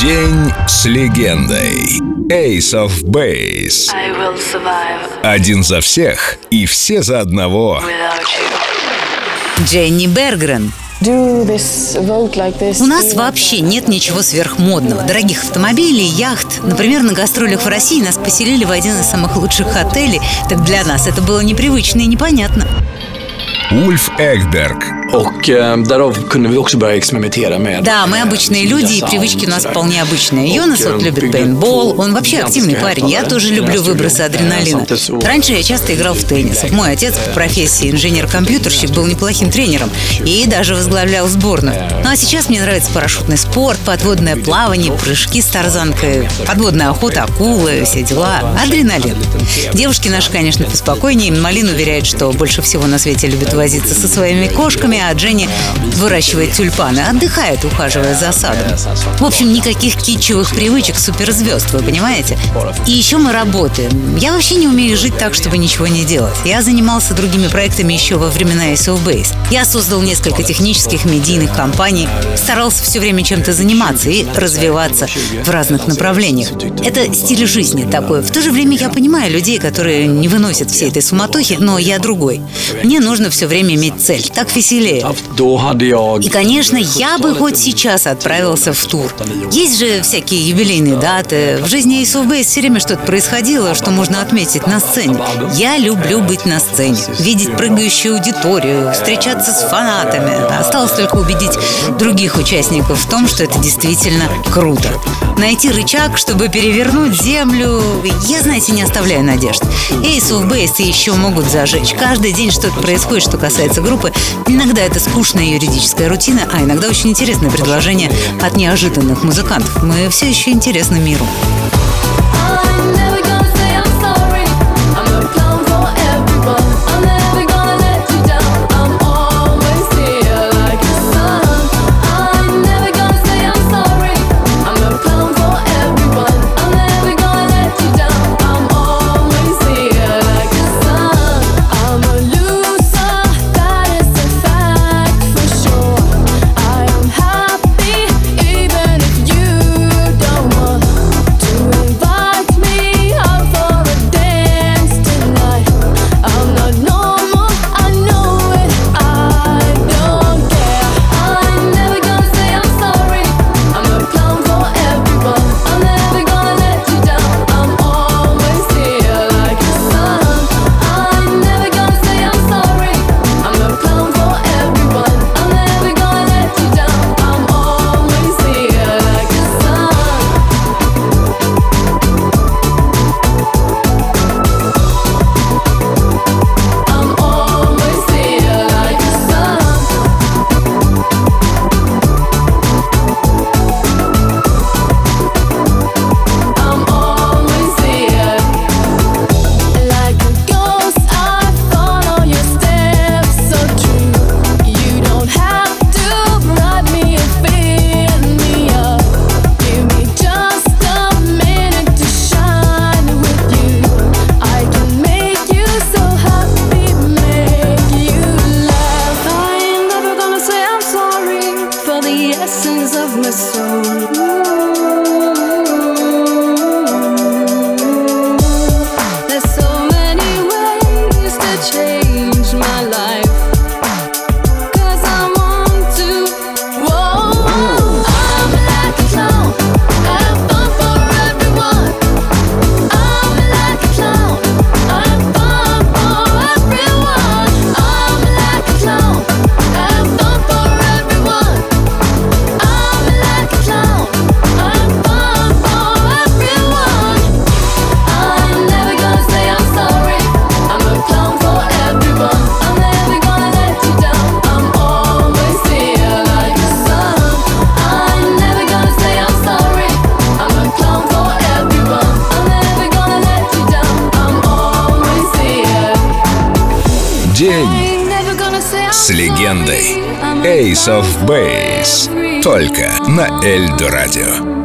День с легендой. Ace of Base. I will survive Один за всех и все за одного. Дженни Бергрен. У нас вообще нет ничего сверхмодного. Дорогих автомобилей, яхт. Например, на гастролях в России нас поселили в один из самых лучших отелей. Так для нас это было непривычно и непонятно. Ульф Экберг. Och eh, därav kunde vi också börja experimentera med Да, мы обычные люди, и привычки у нас вполне обычные. Йонас вот любит пейнтбол, он вообще активный парень. Я тоже люблю выбросы адреналина. Раньше я часто играл в теннис. Мой отец по профессии инженер-компьютерщик был неплохим тренером и даже возглавлял сборную. Ну а сейчас мне нравится парашютный спорт, подводное плавание, прыжки с тарзанкой, подводная охота, акулы, все дела. Адреналин. Девушки наши, конечно, поспокойнее. Малин уверяет, что больше всего на свете любит возиться со своими кошками, а Дженни выращивает тюльпаны, отдыхает, ухаживая за садом. В общем, никаких китчевых привычек суперзвезд, вы понимаете? И еще мы работаем. Я вообще не умею жить так, чтобы ничего не делать. Я занимался другими проектами еще во времена Ace of Base. Я создал несколько технических медийных компаний, старался все время чем-то заниматься и развиваться в разных направлениях. Это стиль жизни такой. В то же время я понимаю людей, которые не выносят всей этой суматохи, но я другой. Мне нужно все время иметь цель. Так веселее. Jag... И, конечно, я бы хоть сейчас отправился в тур. Есть же всякие юбилейные даты. В жизни Base все время что-то происходило, что можно отметить на сцене. Я люблю быть на сцене, видеть прыгающую аудиторию, встречаться с фанатами. Осталось только убедить других участников в том, что это действительно круто. Найти рычаг, чтобы перевернуть землю. Я, знаете, не оставляю надежд. Of Base еще могут зажечь. Каждый день что-то происходит, что касается группы. Иногда это скучная юридическая рутина, а иногда очень интересное предложение от неожиданных музыкантов. Мы все еще интересны миру. С легендой. Ace of Base. Только на Эльдо Радио.